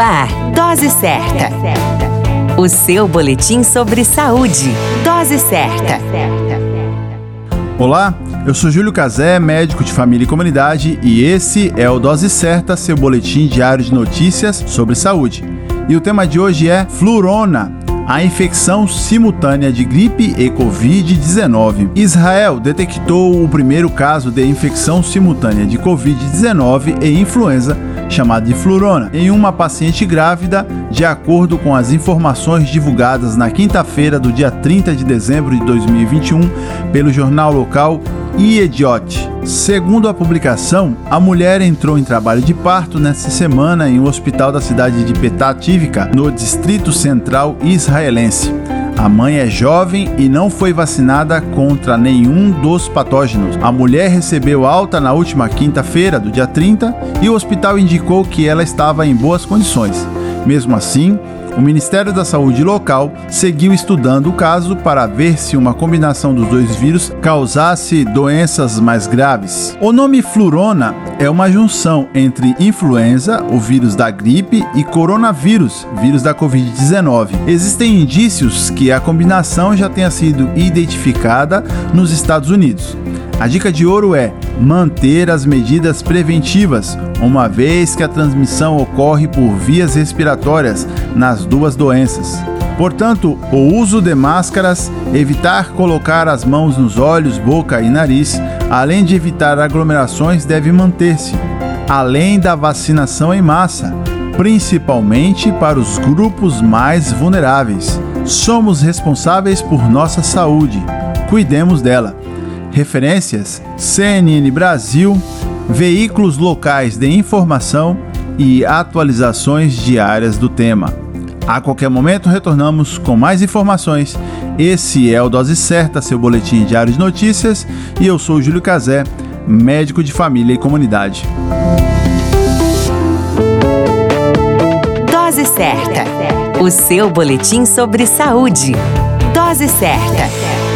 ar, Dose Certa. O seu boletim sobre saúde. Dose Certa. Olá, eu sou Júlio Cazé, médico de família e comunidade, e esse é o Dose Certa, seu boletim diário de notícias sobre saúde. E o tema de hoje é Flurona, a infecção simultânea de gripe e Covid-19. Israel detectou o primeiro caso de infecção simultânea de Covid-19 e influenza, chamado de flurona, em uma paciente grávida, de acordo com as informações divulgadas na quinta-feira do dia 30 de dezembro de 2021 pelo jornal local Iediot. Segundo a publicação, a mulher entrou em trabalho de parto nesta semana em um hospital da cidade de Petativka, no Distrito Central israelense. A mãe é jovem e não foi vacinada contra nenhum dos patógenos. A mulher recebeu alta na última quinta-feira, do dia 30, e o hospital indicou que ela estava em boas condições. Mesmo assim, o Ministério da Saúde local seguiu estudando o caso para ver se uma combinação dos dois vírus causasse doenças mais graves. O nome flurona é uma junção entre influenza, o vírus da gripe, e coronavírus, vírus da Covid-19. Existem indícios que a combinação já tenha sido identificada nos Estados Unidos. A dica de ouro é manter as medidas preventivas, uma vez que a transmissão ocorre por vias respiratórias nas duas doenças. Portanto, o uso de máscaras, evitar colocar as mãos nos olhos, boca e nariz, além de evitar aglomerações, deve manter-se, além da vacinação em massa, principalmente para os grupos mais vulneráveis. Somos responsáveis por nossa saúde. Cuidemos dela. Referências: CNN Brasil, veículos locais de informação e atualizações diárias do tema. A qualquer momento retornamos com mais informações. Esse é o Dose Certa, seu boletim diário de notícias, e eu sou Júlio Cazé, médico de família e comunidade. Dose Certa, o seu boletim sobre saúde. Dose Certa.